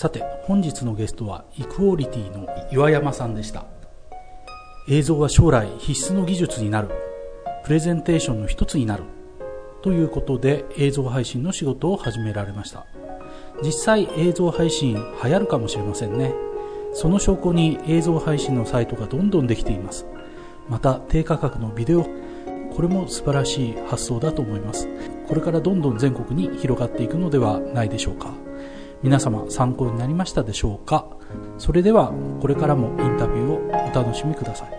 さて本日のゲストはイクオリティの岩山さんでした。映像は将来必須の技術になる。プレゼンテーションの一つになる。ということで映像配信の仕事を始められました。実際映像配信流行るかもしれませんね。その証拠に映像配信のサイトがどんどんできています。また低価格のビデオ。これも素晴らしい発想だと思います。これからどんどん全国に広がっていくのではないでしょうか。皆様参考になりましたでしょうか？それではこれからもインタビューをお楽しみください。